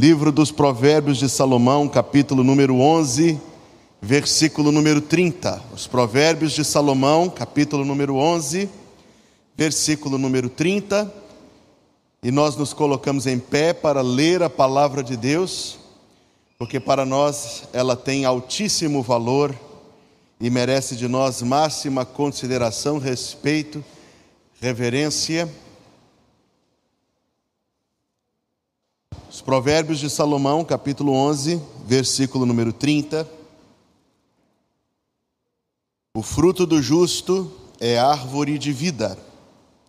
Livro dos Provérbios de Salomão, capítulo número 11, versículo número 30. Os Provérbios de Salomão, capítulo número 11, versículo número 30. E nós nos colocamos em pé para ler a palavra de Deus, porque para nós ela tem altíssimo valor e merece de nós máxima consideração, respeito, reverência. Os Provérbios de Salomão, capítulo 11, versículo número 30. O fruto do justo é árvore de vida,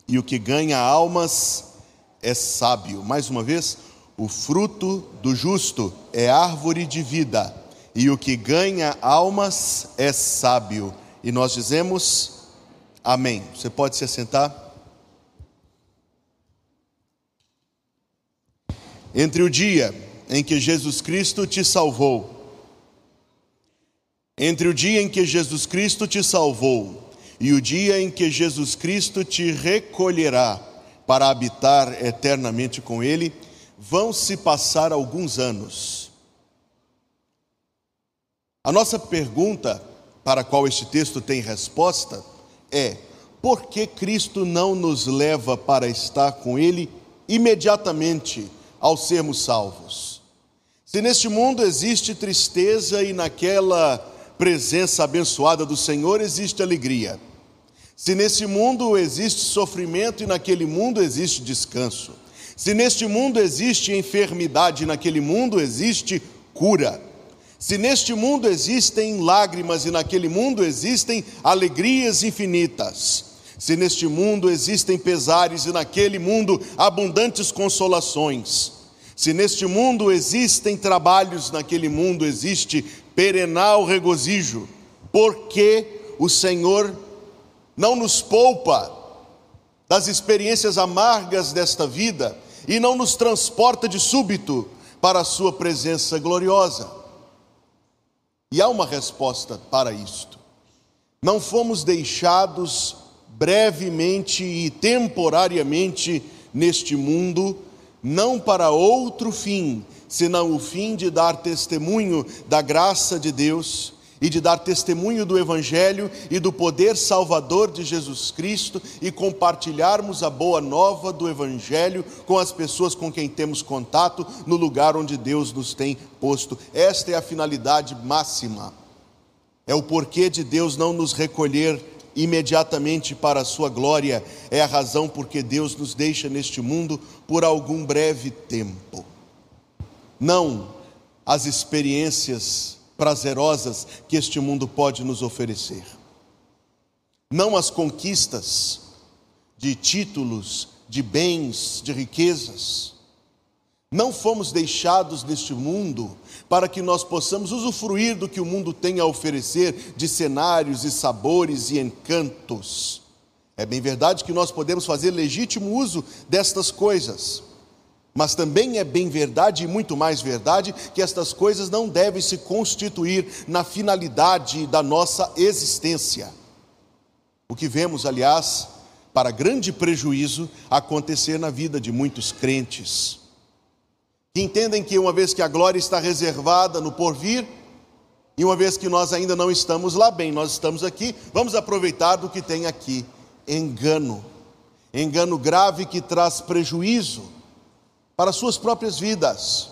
e o que ganha almas é sábio. Mais uma vez, o fruto do justo é árvore de vida, e o que ganha almas é sábio. E nós dizemos amém. Você pode se assentar? Entre o dia em que Jesus Cristo te salvou, entre o dia em que Jesus Cristo te salvou e o dia em que Jesus Cristo te recolherá para habitar eternamente com Ele, vão se passar alguns anos. A nossa pergunta, para a qual este texto tem resposta, é: por que Cristo não nos leva para estar com Ele imediatamente? Ao sermos salvos. Se neste mundo existe tristeza e naquela presença abençoada do Senhor existe alegria. Se nesse mundo existe sofrimento e naquele mundo existe descanso. Se neste mundo existe enfermidade e naquele mundo existe cura. Se neste mundo existem lágrimas e naquele mundo existem alegrias infinitas. Se neste mundo existem pesares e naquele mundo abundantes consolações, se neste mundo existem trabalhos, naquele mundo existe perenal regozijo, porque o Senhor não nos poupa das experiências amargas desta vida e não nos transporta de súbito para a Sua presença gloriosa. E há uma resposta para isto. Não fomos deixados brevemente e temporariamente neste mundo, não para outro fim, senão o fim de dar testemunho da graça de Deus e de dar testemunho do Evangelho e do poder salvador de Jesus Cristo e compartilharmos a boa nova do Evangelho com as pessoas com quem temos contato no lugar onde Deus nos tem posto. Esta é a finalidade máxima. É o porquê de Deus não nos recolher imediatamente para a sua glória, é a razão porque Deus nos deixa neste mundo por algum breve tempo. Não as experiências prazerosas que este mundo pode nos oferecer. Não as conquistas de títulos, de bens, de riquezas. Não fomos deixados neste mundo para que nós possamos usufruir do que o mundo tem a oferecer de cenários e sabores e encantos. É bem verdade que nós podemos fazer legítimo uso destas coisas, mas também é bem verdade e muito mais verdade que estas coisas não devem se constituir na finalidade da nossa existência. O que vemos, aliás, para grande prejuízo, acontecer na vida de muitos crentes que entendem que uma vez que a glória está reservada no porvir, e uma vez que nós ainda não estamos lá bem, nós estamos aqui, vamos aproveitar do que tem aqui. Engano. Engano grave que traz prejuízo para suas próprias vidas.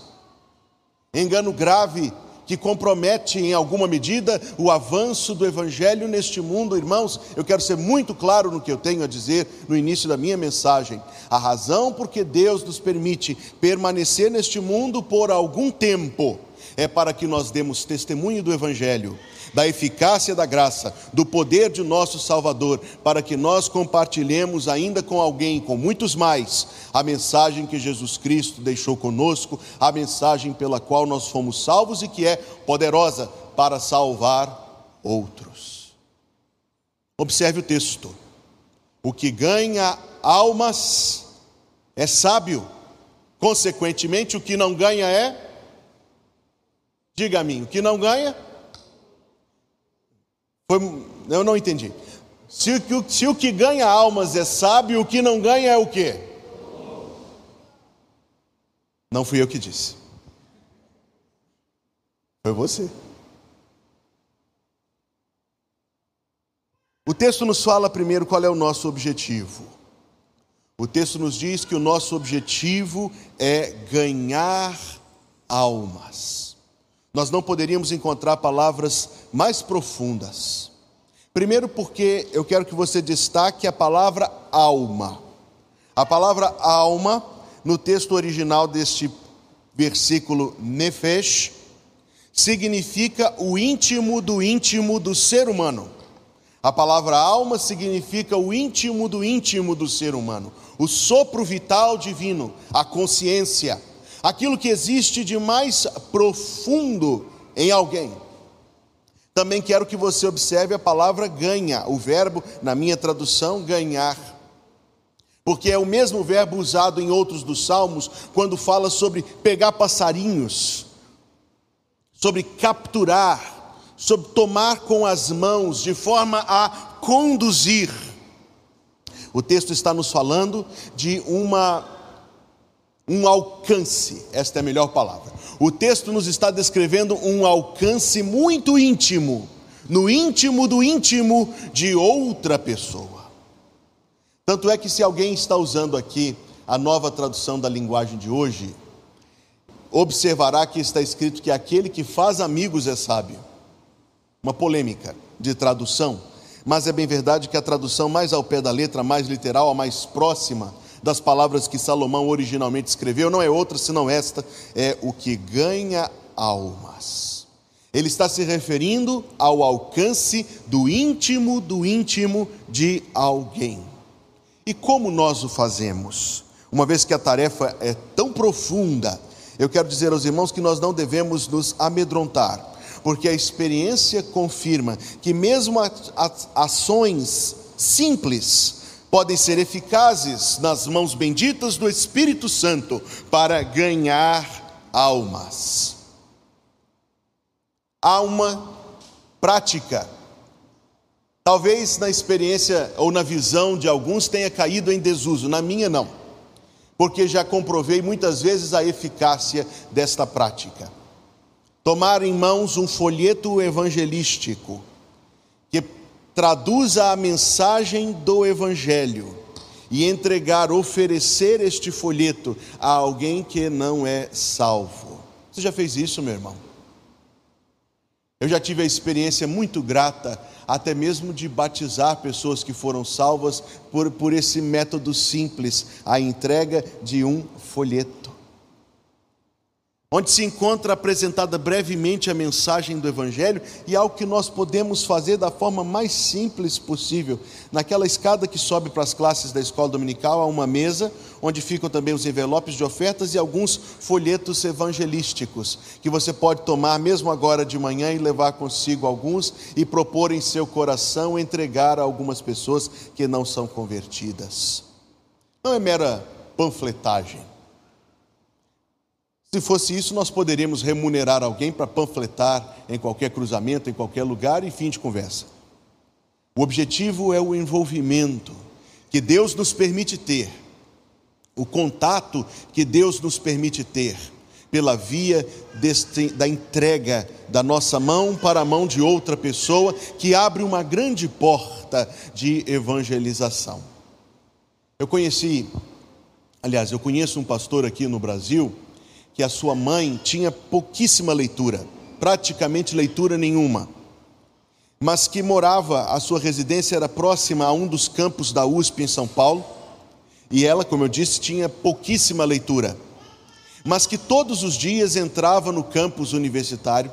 Engano grave que compromete em alguma medida o avanço do Evangelho neste mundo. Irmãos, eu quero ser muito claro no que eu tenho a dizer no início da minha mensagem. A razão por que Deus nos permite permanecer neste mundo por algum tempo é para que nós demos testemunho do Evangelho da eficácia da graça, do poder de nosso Salvador, para que nós compartilhemos ainda com alguém, com muitos mais, a mensagem que Jesus Cristo deixou conosco, a mensagem pela qual nós fomos salvos e que é poderosa para salvar outros. Observe o texto. O que ganha almas é sábio, consequentemente, o que não ganha é. Diga a mim, o que não ganha foi, eu não entendi. Se, se o que ganha almas é sábio, o que não ganha é o quê? Não fui eu que disse. Foi você. O texto nos fala primeiro qual é o nosso objetivo. O texto nos diz que o nosso objetivo é ganhar almas. Nós não poderíamos encontrar palavras mais profundas. Primeiro, porque eu quero que você destaque a palavra alma. A palavra alma, no texto original deste versículo nefesh, significa o íntimo do íntimo do ser humano. A palavra alma significa o íntimo do íntimo do ser humano, o sopro vital divino, a consciência, aquilo que existe de mais profundo em alguém. Também quero que você observe a palavra ganha, o verbo, na minha tradução, ganhar. Porque é o mesmo verbo usado em outros dos salmos, quando fala sobre pegar passarinhos, sobre capturar, sobre tomar com as mãos, de forma a conduzir. O texto está nos falando de uma um alcance, esta é a melhor palavra. O texto nos está descrevendo um alcance muito íntimo, no íntimo do íntimo de outra pessoa. Tanto é que, se alguém está usando aqui a nova tradução da linguagem de hoje, observará que está escrito que aquele que faz amigos é sábio. Uma polêmica de tradução, mas é bem verdade que a tradução mais ao pé da letra, mais literal, a mais próxima das palavras que Salomão originalmente escreveu, não é outra senão esta: é o que ganha almas. Ele está se referindo ao alcance do íntimo do íntimo de alguém. E como nós o fazemos? Uma vez que a tarefa é tão profunda, eu quero dizer aos irmãos que nós não devemos nos amedrontar, porque a experiência confirma que, mesmo ações simples, podem ser eficazes nas mãos benditas do Espírito Santo para ganhar almas. Alma prática. Talvez na experiência ou na visão de alguns tenha caído em desuso, na minha não, porque já comprovei muitas vezes a eficácia desta prática. Tomar em mãos um folheto evangelístico traduza a mensagem do Evangelho e entregar, oferecer este folheto a alguém que não é salvo. Você já fez isso, meu irmão? Eu já tive a experiência muito grata, até mesmo de batizar pessoas que foram salvas por, por esse método simples, a entrega de um folheto onde se encontra apresentada brevemente a mensagem do Evangelho e algo que nós podemos fazer da forma mais simples possível. Naquela escada que sobe para as classes da escola dominical, há uma mesa onde ficam também os envelopes de ofertas e alguns folhetos evangelísticos que você pode tomar mesmo agora de manhã e levar consigo alguns e propor em seu coração entregar a algumas pessoas que não são convertidas. Não é mera panfletagem se fosse isso, nós poderíamos remunerar alguém para panfletar em qualquer cruzamento, em qualquer lugar e fim de conversa. O objetivo é o envolvimento que Deus nos permite ter, o contato que Deus nos permite ter, pela via deste, da entrega da nossa mão para a mão de outra pessoa, que abre uma grande porta de evangelização. Eu conheci, aliás, eu conheço um pastor aqui no Brasil que a sua mãe tinha pouquíssima leitura, praticamente leitura nenhuma, mas que morava, a sua residência era próxima a um dos campos da USP em São Paulo, e ela, como eu disse, tinha pouquíssima leitura, mas que todos os dias entrava no campus universitário,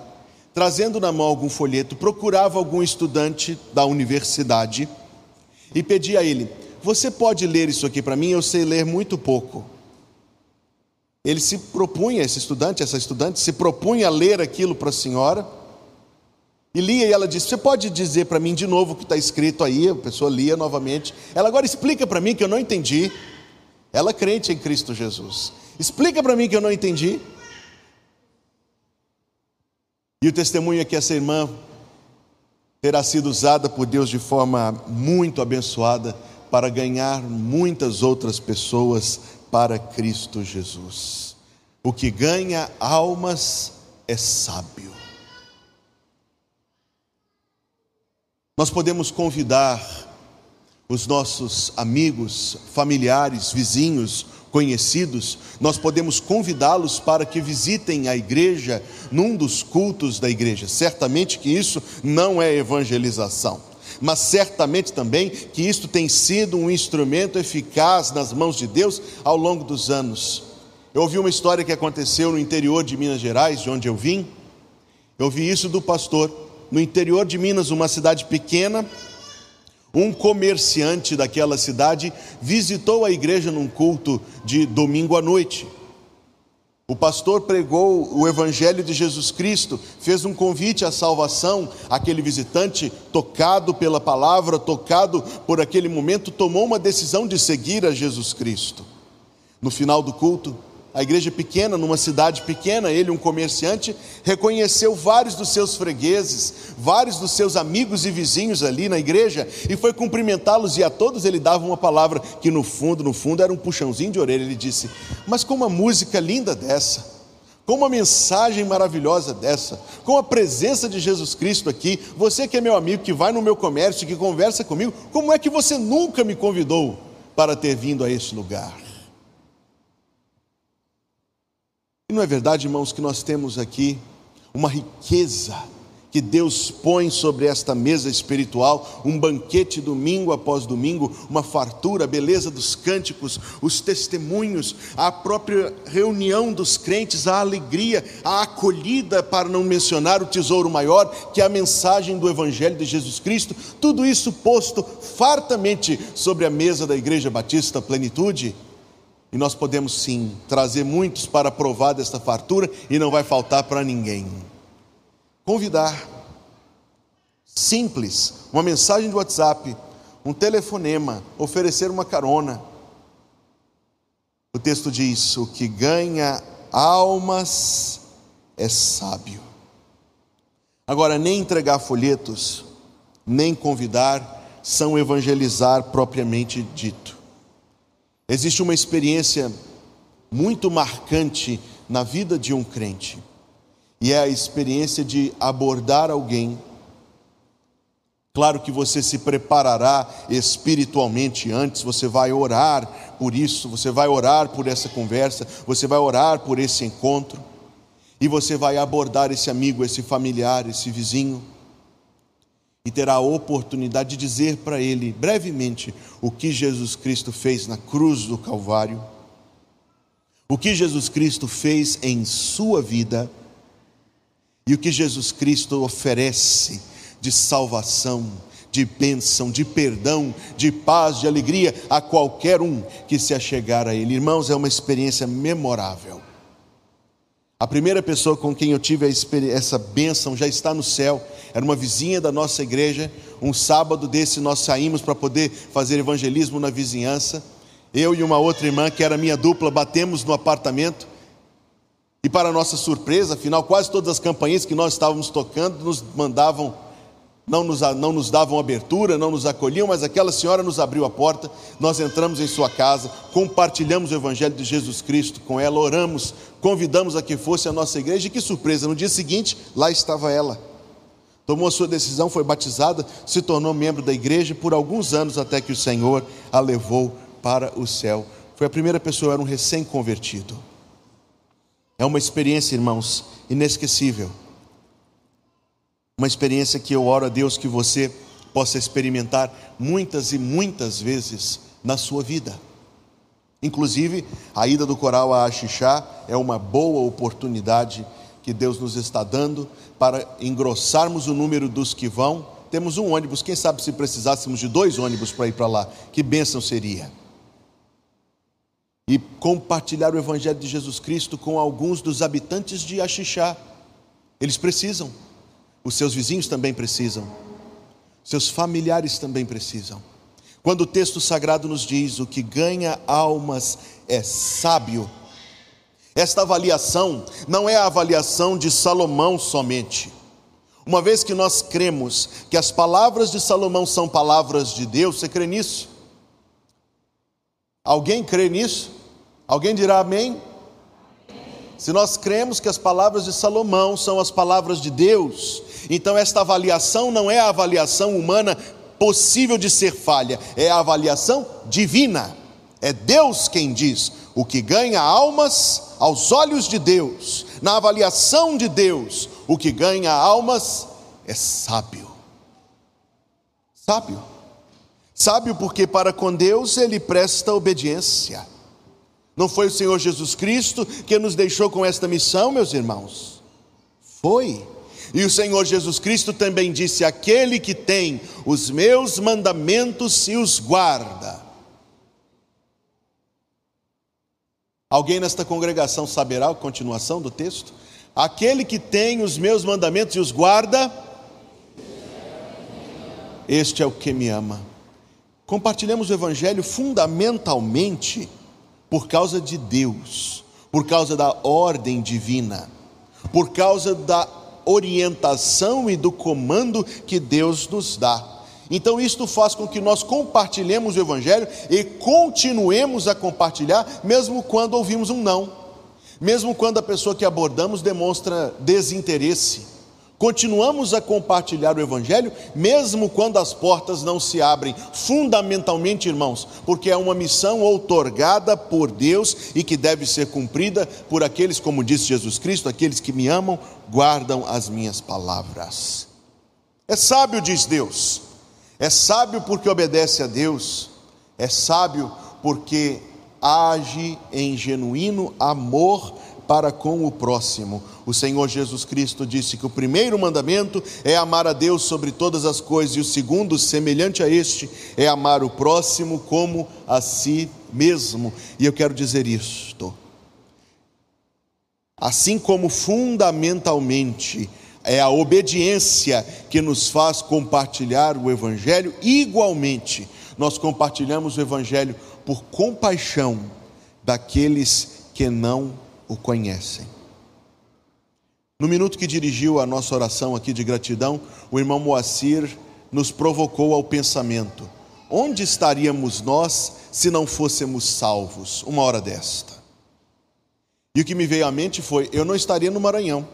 trazendo na mão algum folheto, procurava algum estudante da universidade e pedia a ele: Você pode ler isso aqui para mim? Eu sei ler muito pouco ele se propunha, esse estudante, essa estudante, se propunha a ler aquilo para a senhora, e lia e ela disse: Você pode dizer para mim de novo o que está escrito aí? A pessoa lia novamente. Ela agora explica para mim que eu não entendi. Ela crente em Cristo Jesus. Explica para mim que eu não entendi. E o testemunho é que essa irmã terá sido usada por Deus de forma muito abençoada para ganhar muitas outras pessoas para Cristo Jesus. O que ganha almas é sábio. Nós podemos convidar os nossos amigos, familiares, vizinhos, conhecidos, nós podemos convidá-los para que visitem a igreja num dos cultos da igreja. Certamente que isso não é evangelização mas certamente também que isto tem sido um instrumento eficaz nas mãos de Deus ao longo dos anos. Eu ouvi uma história que aconteceu no interior de Minas Gerais, de onde eu vim. Eu ouvi isso do pastor. No interior de Minas, uma cidade pequena, um comerciante daquela cidade visitou a igreja num culto de domingo à noite. O pastor pregou o Evangelho de Jesus Cristo, fez um convite à salvação. Aquele visitante, tocado pela palavra, tocado por aquele momento, tomou uma decisão de seguir a Jesus Cristo. No final do culto, a igreja pequena, numa cidade pequena, ele, um comerciante, reconheceu vários dos seus fregueses, vários dos seus amigos e vizinhos ali na igreja e foi cumprimentá-los e a todos ele dava uma palavra que no fundo, no fundo era um puxãozinho de orelha. Ele disse: "Mas com uma música linda dessa, com uma mensagem maravilhosa dessa, com a presença de Jesus Cristo aqui, você que é meu amigo, que vai no meu comércio, que conversa comigo, como é que você nunca me convidou para ter vindo a este lugar?" E não é verdade, irmãos, que nós temos aqui uma riqueza que Deus põe sobre esta mesa espiritual, um banquete domingo após domingo, uma fartura, a beleza dos cânticos, os testemunhos, a própria reunião dos crentes, a alegria, a acolhida, para não mencionar o tesouro maior, que é a mensagem do Evangelho de Jesus Cristo, tudo isso posto fartamente sobre a mesa da Igreja Batista Plenitude e nós podemos sim trazer muitos para provar desta fartura e não vai faltar para ninguém. Convidar. Simples, uma mensagem de WhatsApp, um telefonema, oferecer uma carona. O texto diz: o que ganha almas é sábio. Agora, nem entregar folhetos, nem convidar, são evangelizar propriamente dito. Existe uma experiência muito marcante na vida de um crente, e é a experiência de abordar alguém. Claro que você se preparará espiritualmente antes, você vai orar por isso, você vai orar por essa conversa, você vai orar por esse encontro, e você vai abordar esse amigo, esse familiar, esse vizinho e terá a oportunidade de dizer para ele brevemente o que Jesus Cristo fez na cruz do Calvário, o que Jesus Cristo fez em sua vida e o que Jesus Cristo oferece de salvação, de bênção, de perdão, de paz, de alegria a qualquer um que se achegar a Ele. Irmãos, é uma experiência memorável. A primeira pessoa com quem eu tive essa bênção já está no céu. Era uma vizinha da nossa igreja. Um sábado desse nós saímos para poder fazer evangelismo na vizinhança. Eu e uma outra irmã, que era minha dupla, batemos no apartamento. E para nossa surpresa, afinal, quase todas as campainhas que nós estávamos tocando nos mandavam não nos, não nos davam abertura, não nos acolhiam, mas aquela senhora nos abriu a porta, nós entramos em sua casa, compartilhamos o Evangelho de Jesus Cristo com ela, oramos, convidamos a que fosse a nossa igreja, e que surpresa, no dia seguinte, lá estava ela. Tomou a sua decisão, foi batizada, se tornou membro da igreja por alguns anos até que o Senhor a levou para o céu. Foi a primeira pessoa, era um recém-convertido. É uma experiência, irmãos, inesquecível uma experiência que eu oro a Deus que você possa experimentar muitas e muitas vezes na sua vida. Inclusive, a ida do coral a Axixá é uma boa oportunidade que Deus nos está dando para engrossarmos o número dos que vão. Temos um ônibus, quem sabe se precisássemos de dois ônibus para ir para lá, que bênção seria. E compartilhar o Evangelho de Jesus Cristo com alguns dos habitantes de Axixá. Eles precisam. Os seus vizinhos também precisam, seus familiares também precisam. Quando o texto sagrado nos diz: o que ganha almas é sábio, esta avaliação não é a avaliação de Salomão somente. Uma vez que nós cremos que as palavras de Salomão são palavras de Deus, você crê nisso? Alguém crê nisso? Alguém dirá amém? se nós cremos que as palavras de Salomão são as palavras de Deus, então esta avaliação não é a avaliação humana possível de ser falha, é a avaliação divina. É Deus quem diz: o que ganha almas aos olhos de Deus, na avaliação de Deus, o que ganha almas é sábio. Sábio. Sábio porque para com Deus ele presta obediência. Não foi o Senhor Jesus Cristo que nos deixou com esta missão, meus irmãos? Foi. E o Senhor Jesus Cristo também disse: Aquele que tem os meus mandamentos e os guarda. Alguém nesta congregação saberá a continuação do texto? Aquele que tem os meus mandamentos e os guarda, este é o que me ama. Compartilhamos o Evangelho fundamentalmente por causa de Deus, por causa da ordem divina, por causa da orientação e do comando que Deus nos dá. Então, isto faz com que nós compartilhemos o Evangelho e continuemos a compartilhar, mesmo quando ouvimos um não, mesmo quando a pessoa que abordamos demonstra desinteresse Continuamos a compartilhar o Evangelho, mesmo quando as portas não se abrem, fundamentalmente, irmãos, porque é uma missão outorgada por Deus e que deve ser cumprida por aqueles, como disse Jesus Cristo, aqueles que me amam, guardam as minhas palavras. É sábio, diz Deus, é sábio porque obedece a Deus, é sábio porque age em genuíno amor para com o próximo. O Senhor Jesus Cristo disse que o primeiro mandamento é amar a Deus sobre todas as coisas, e o segundo, semelhante a este, é amar o próximo como a si mesmo. E eu quero dizer isto. Assim como fundamentalmente é a obediência que nos faz compartilhar o Evangelho, igualmente nós compartilhamos o Evangelho por compaixão daqueles que não o conhecem. No minuto que dirigiu a nossa oração aqui de gratidão, o irmão Moacir nos provocou ao pensamento: onde estaríamos nós se não fôssemos salvos, uma hora desta? E o que me veio à mente foi: eu não estaria no Maranhão.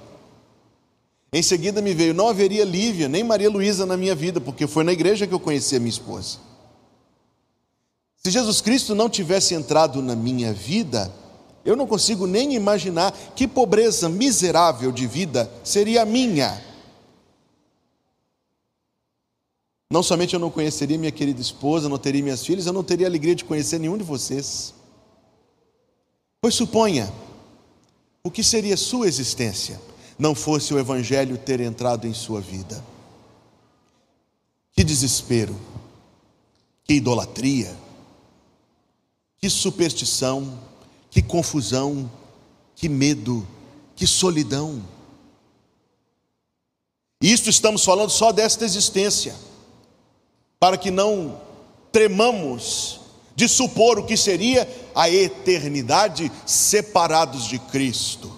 Em seguida me veio: não haveria Lívia nem Maria Luísa na minha vida, porque foi na igreja que eu conheci a minha esposa. Se Jesus Cristo não tivesse entrado na minha vida, eu não consigo nem imaginar que pobreza miserável de vida seria a minha. Não somente eu não conheceria minha querida esposa, não teria minhas filhas, eu não teria a alegria de conhecer nenhum de vocês. Pois suponha, o que seria sua existência não fosse o Evangelho ter entrado em sua vida? Que desespero, que idolatria, que superstição, que confusão, que medo, que solidão. Isto estamos falando só desta existência, para que não tremamos de supor o que seria a eternidade separados de Cristo.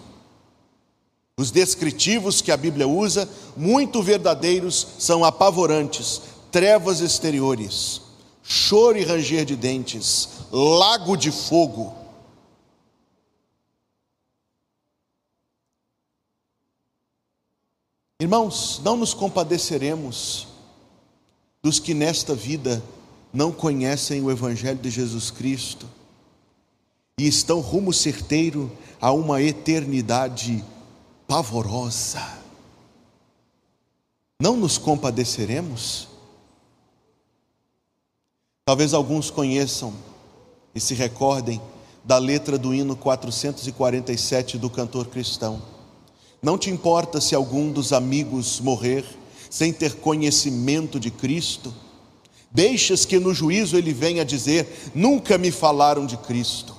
Os descritivos que a Bíblia usa, muito verdadeiros, são apavorantes, trevas exteriores, choro e ranger de dentes, lago de fogo Irmãos, não nos compadeceremos dos que nesta vida não conhecem o Evangelho de Jesus Cristo e estão rumo certeiro a uma eternidade pavorosa. Não nos compadeceremos? Talvez alguns conheçam e se recordem da letra do hino 447 do cantor cristão. Não te importa se algum dos amigos morrer sem ter conhecimento de Cristo? Deixas que no juízo ele venha dizer: Nunca me falaram de Cristo.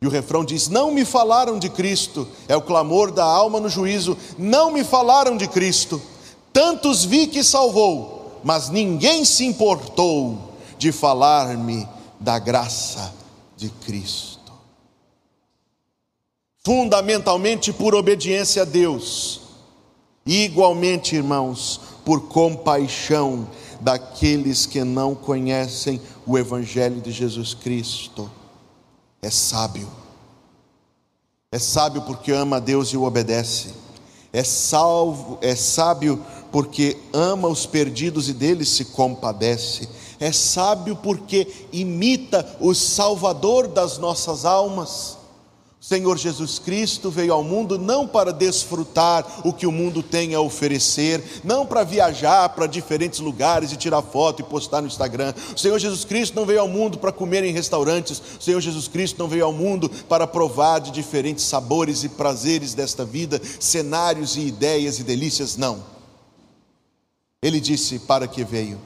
E o refrão diz: Não me falaram de Cristo. É o clamor da alma no juízo: Não me falaram de Cristo. Tantos vi que salvou, mas ninguém se importou de falar-me da graça de Cristo fundamentalmente por obediência a Deus, e igualmente, irmãos, por compaixão daqueles que não conhecem o Evangelho de Jesus Cristo. É sábio, É sábio porque ama a Deus e o obedece. É salvo, é sábio porque ama os perdidos e deles se compadece. É sábio porque imita o Salvador das nossas almas. Senhor Jesus Cristo veio ao mundo não para desfrutar o que o mundo tem a oferecer, não para viajar para diferentes lugares e tirar foto e postar no Instagram. O Senhor Jesus Cristo não veio ao mundo para comer em restaurantes. O Senhor Jesus Cristo não veio ao mundo para provar de diferentes sabores e prazeres desta vida, cenários e ideias e delícias. Não. Ele disse para que veio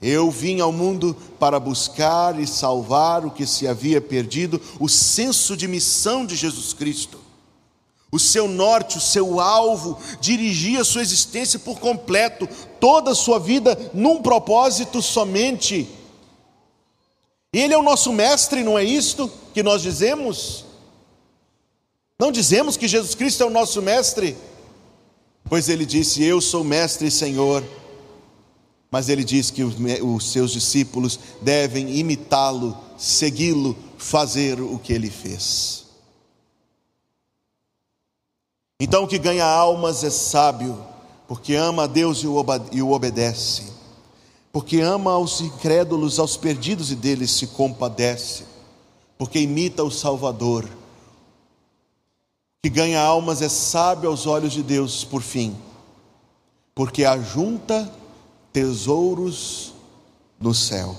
eu vim ao mundo para buscar e salvar o que se havia perdido, o senso de missão de Jesus Cristo. O seu norte, o seu alvo, dirigia sua existência por completo, toda a sua vida num propósito somente. Ele é o nosso mestre, não é isto que nós dizemos? Não dizemos que Jesus Cristo é o nosso mestre? Pois ele disse: Eu sou mestre e Senhor mas ele diz que os seus discípulos devem imitá-lo, segui-lo, fazer o que ele fez. Então, o que ganha almas é sábio, porque ama a Deus e o obedece, porque ama aos incrédulos, aos perdidos e deles se compadece, porque imita o Salvador. O que ganha almas é sábio aos olhos de Deus, por fim, porque ajunta tesouros no céu.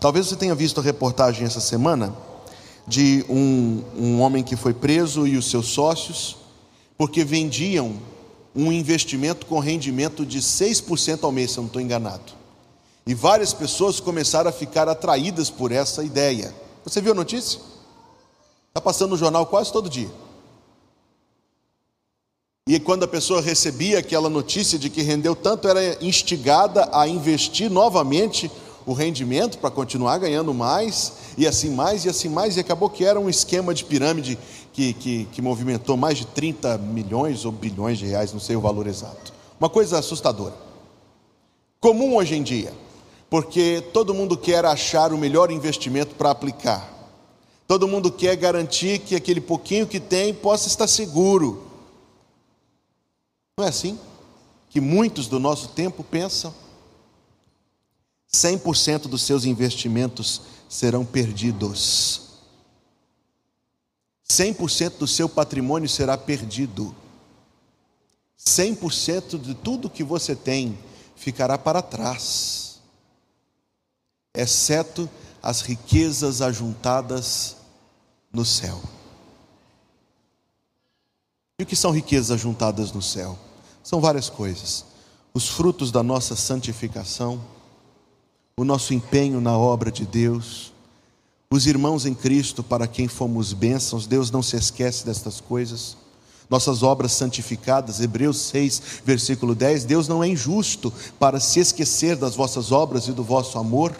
Talvez você tenha visto a reportagem essa semana de um, um homem que foi preso e os seus sócios, porque vendiam um investimento com rendimento de 6% ao mês, se eu não estou enganado. E várias pessoas começaram a ficar atraídas por essa ideia. Você viu a notícia? Está passando no jornal quase todo dia. E quando a pessoa recebia aquela notícia de que rendeu tanto, era instigada a investir novamente o rendimento para continuar ganhando mais, e assim mais, e assim mais, e acabou que era um esquema de pirâmide que, que, que movimentou mais de 30 milhões ou bilhões de reais, não sei o valor exato. Uma coisa assustadora. Comum hoje em dia, porque todo mundo quer achar o melhor investimento para aplicar. Todo mundo quer garantir que aquele pouquinho que tem possa estar seguro não é assim que muitos do nosso tempo pensam? 100% dos seus investimentos serão perdidos. 100% do seu patrimônio será perdido. 100% de tudo que você tem ficará para trás, exceto as riquezas ajuntadas no céu. E o que são riquezas ajuntadas no céu? São várias coisas. Os frutos da nossa santificação, o nosso empenho na obra de Deus, os irmãos em Cristo para quem fomos bênçãos, Deus não se esquece destas coisas. Nossas obras santificadas, Hebreus 6, versículo 10, Deus não é injusto para se esquecer das vossas obras e do vosso amor.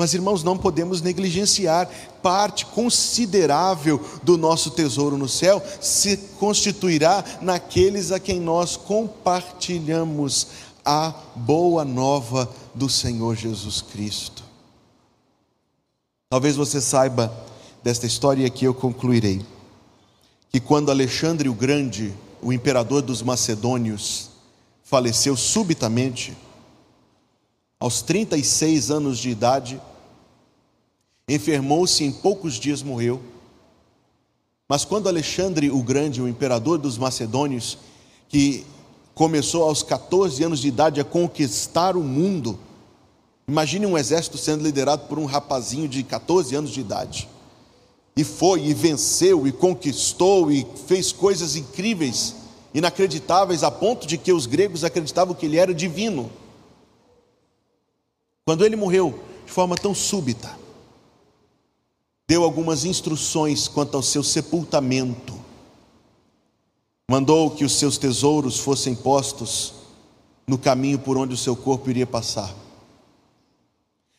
Mas, irmãos, não podemos negligenciar parte considerável do nosso tesouro no céu se constituirá naqueles a quem nós compartilhamos a boa nova do Senhor Jesus Cristo. Talvez você saiba desta história e aqui eu concluirei que quando Alexandre o Grande, o imperador dos macedônios, faleceu subitamente, aos 36 anos de idade, enfermou-se em poucos dias morreu. Mas quando Alexandre o Grande, o imperador dos macedônios, que começou aos 14 anos de idade a conquistar o mundo, imagine um exército sendo liderado por um rapazinho de 14 anos de idade. E foi, e venceu, e conquistou, e fez coisas incríveis, inacreditáveis, a ponto de que os gregos acreditavam que ele era divino. Quando ele morreu de forma tão súbita, deu algumas instruções quanto ao seu sepultamento. Mandou que os seus tesouros fossem postos no caminho por onde o seu corpo iria passar.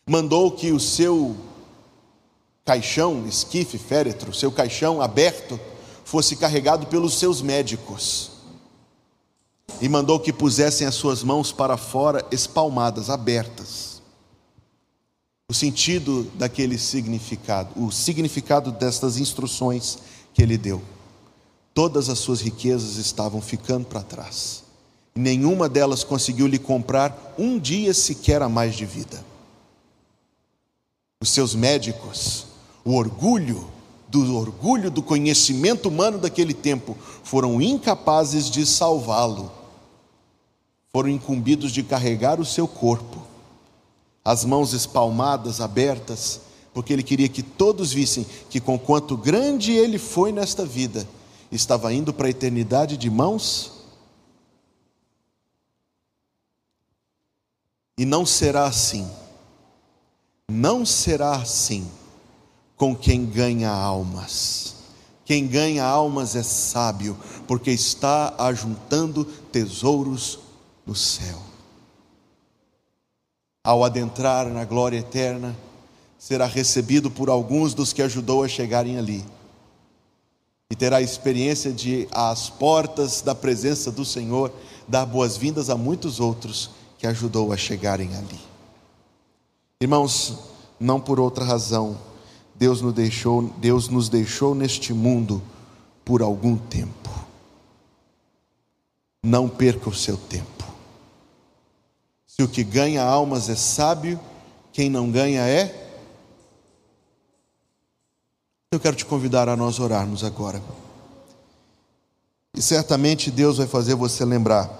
Mandou que o seu caixão, esquife, féretro, seu caixão aberto, fosse carregado pelos seus médicos. E mandou que pusessem as suas mãos para fora, espalmadas, abertas o sentido daquele significado, o significado destas instruções que ele deu. Todas as suas riquezas estavam ficando para trás. Nenhuma delas conseguiu lhe comprar um dia sequer a mais de vida. Os seus médicos, o orgulho do orgulho do conhecimento humano daquele tempo, foram incapazes de salvá-lo. Foram incumbidos de carregar o seu corpo, as mãos espalmadas, abertas, porque ele queria que todos vissem que, com quanto grande ele foi nesta vida, estava indo para a eternidade de mãos. E não será assim. Não será assim com quem ganha almas. Quem ganha almas é sábio, porque está ajuntando tesouros no céu. Ao adentrar na glória eterna, será recebido por alguns dos que ajudou a chegarem ali. E terá a experiência de, às portas da presença do Senhor, dar boas-vindas a muitos outros que ajudou a chegarem ali. Irmãos, não por outra razão, Deus nos deixou, Deus nos deixou neste mundo por algum tempo. Não perca o seu tempo. Se o que ganha almas é sábio, quem não ganha é. Eu quero te convidar a nós orarmos agora. E certamente Deus vai fazer você lembrar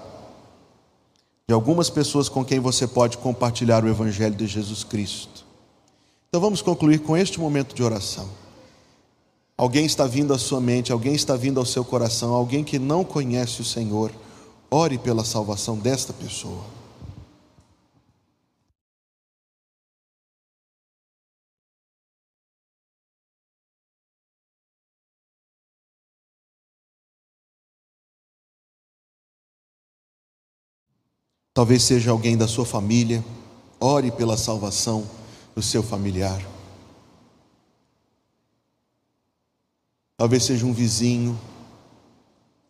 de algumas pessoas com quem você pode compartilhar o Evangelho de Jesus Cristo. Então vamos concluir com este momento de oração. Alguém está vindo à sua mente, alguém está vindo ao seu coração, alguém que não conhece o Senhor, ore pela salvação desta pessoa. Talvez seja alguém da sua família, ore pela salvação do seu familiar. Talvez seja um vizinho,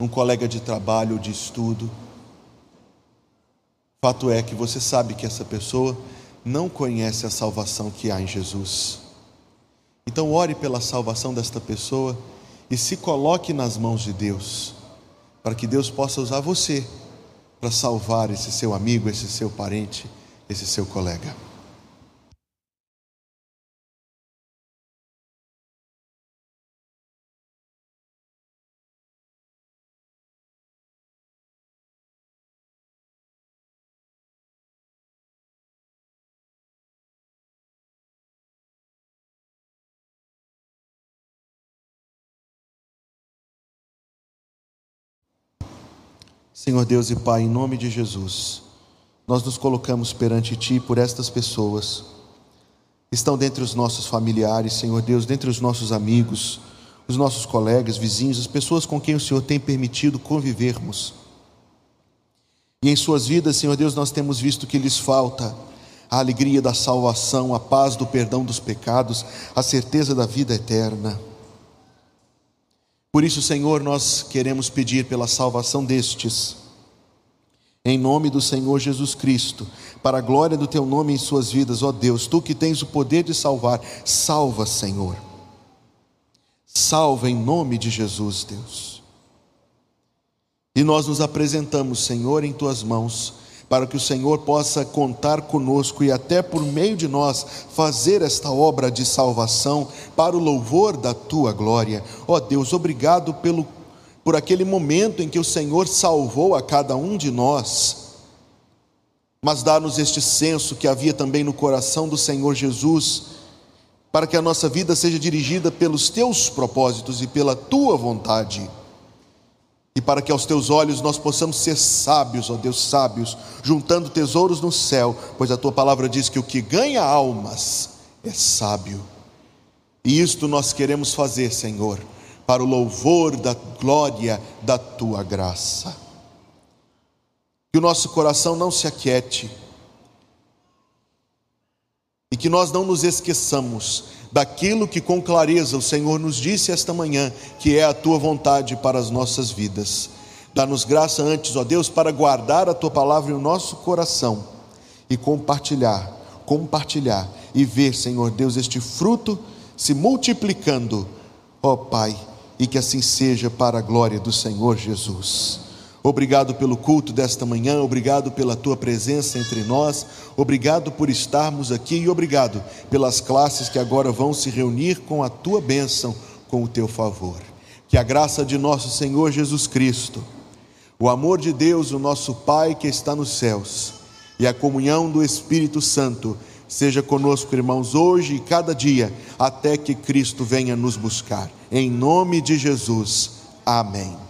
um colega de trabalho ou de estudo. Fato é que você sabe que essa pessoa não conhece a salvação que há em Jesus. Então, ore pela salvação desta pessoa e se coloque nas mãos de Deus, para que Deus possa usar você para salvar esse seu amigo, esse seu parente, esse seu colega. Senhor Deus e Pai, em nome de Jesus, nós nos colocamos perante Ti por estas pessoas. Estão dentre os nossos familiares, Senhor Deus, dentre os nossos amigos, os nossos colegas, vizinhos, as pessoas com quem o Senhor tem permitido convivermos. E em suas vidas, Senhor Deus, nós temos visto que lhes falta a alegria da salvação, a paz do perdão dos pecados, a certeza da vida eterna. Por isso, Senhor, nós queremos pedir pela salvação destes, em nome do Senhor Jesus Cristo, para a glória do Teu nome em suas vidas, ó Deus, Tu que tens o poder de salvar, salva, Senhor. Salva em nome de Jesus, Deus. E nós nos apresentamos, Senhor, em Tuas mãos para que o Senhor possa contar conosco e até por meio de nós fazer esta obra de salvação para o louvor da tua glória. Ó oh Deus, obrigado pelo por aquele momento em que o Senhor salvou a cada um de nós. Mas dá-nos este senso que havia também no coração do Senhor Jesus, para que a nossa vida seja dirigida pelos teus propósitos e pela tua vontade e para que aos teus olhos nós possamos ser sábios, ó Deus, sábios, juntando tesouros no céu, pois a tua palavra diz que o que ganha almas é sábio. E isto nós queremos fazer, Senhor, para o louvor da glória da tua graça. Que o nosso coração não se aquiete e que nós não nos esqueçamos daquilo que com clareza o Senhor nos disse esta manhã, que é a tua vontade para as nossas vidas. Dá-nos graça antes, ó Deus, para guardar a tua palavra em nosso coração e compartilhar, compartilhar e ver, Senhor Deus, este fruto se multiplicando, ó Pai, e que assim seja para a glória do Senhor Jesus. Obrigado pelo culto desta manhã, obrigado pela tua presença entre nós, obrigado por estarmos aqui e obrigado pelas classes que agora vão se reunir com a tua bênção, com o teu favor. Que a graça de nosso Senhor Jesus Cristo, o amor de Deus, o nosso Pai que está nos céus, e a comunhão do Espírito Santo seja conosco, irmãos, hoje e cada dia, até que Cristo venha nos buscar. Em nome de Jesus. Amém.